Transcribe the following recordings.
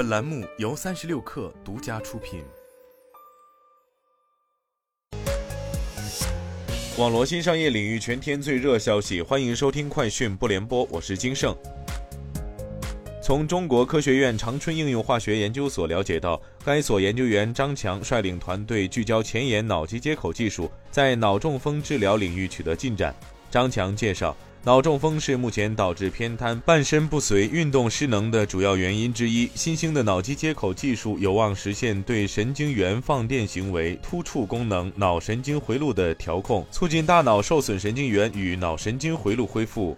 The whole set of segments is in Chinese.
本栏目由三十六氪独家出品。网罗新商业领域全天最热消息，欢迎收听快讯不联播，我是金盛。从中国科学院长春应用化学研究所了解到，该所研究员张强率领团队聚焦前沿脑机接口技术，在脑中风治疗领域取得进展。张强介绍。脑中风是目前导致偏瘫、半身不遂、运动失能的主要原因之一。新兴的脑机接口技术有望实现对神经元放电行为、突触功能、脑神经回路的调控，促进大脑受损神经元与脑神经回路恢复。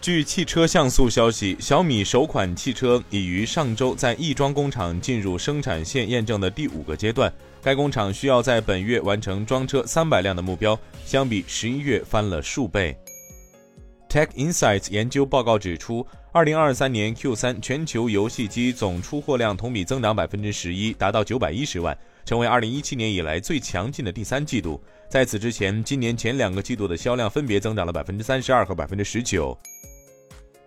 据汽车像素消息，小米首款汽车已于上周在亦庄工厂进入生产线验证的第五个阶段。该工厂需要在本月完成装车三百辆的目标，相比十一月翻了数倍。Tech Insights 研究报告指出，二零二三年 Q 三全球游戏机总出货量同比增长百分之十一，达到九百一十万，成为二零一七年以来最强劲的第三季度。在此之前，今年前两个季度的销量分别增长了百分之三十二和百分之十九。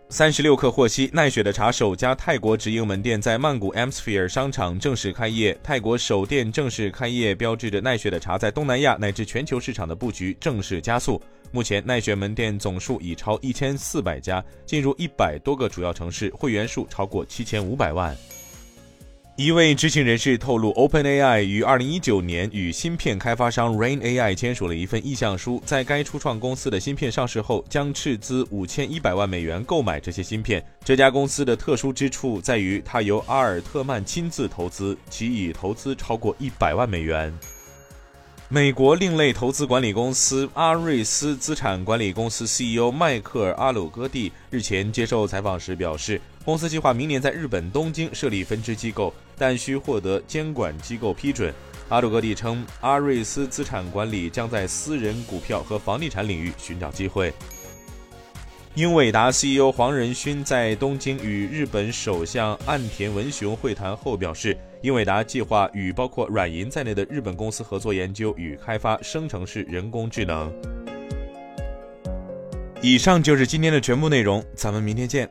三十六氪获悉，奈雪的茶首家泰国直营门店在曼谷 M Sphere 商场正式开业。泰国首店正式开业，标志着奈雪的茶在东南亚乃至全球市场的布局正式加速。目前，奈雪门店总数已超一千四百家，进入一百多个主要城市，会员数超过七千五百万。一位知情人士透露，OpenAI 于二零一九年与芯片开发商 Rain AI 签署了一份意向书，在该初创公司的芯片上市后，将斥资五千一百万美元购买这些芯片。这家公司的特殊之处在于，它由阿尔特曼亲自投资，其已投资超过一百万美元。美国另类投资管理公司阿瑞斯资产管理公司 CEO 迈克尔·阿鲁戈蒂日前接受采访时表示，公司计划明年在日本东京设立分支机构，但需获得监管机构批准。阿鲁戈蒂称，阿瑞斯资产管理将在私人股票和房地产领域寻找机会。英伟达 CEO 黄仁勋在东京与日本首相岸田文雄会谈后表示，英伟达计划与包括软银在内的日本公司合作研究与开发生成式人工智能。以上就是今天的全部内容，咱们明天见。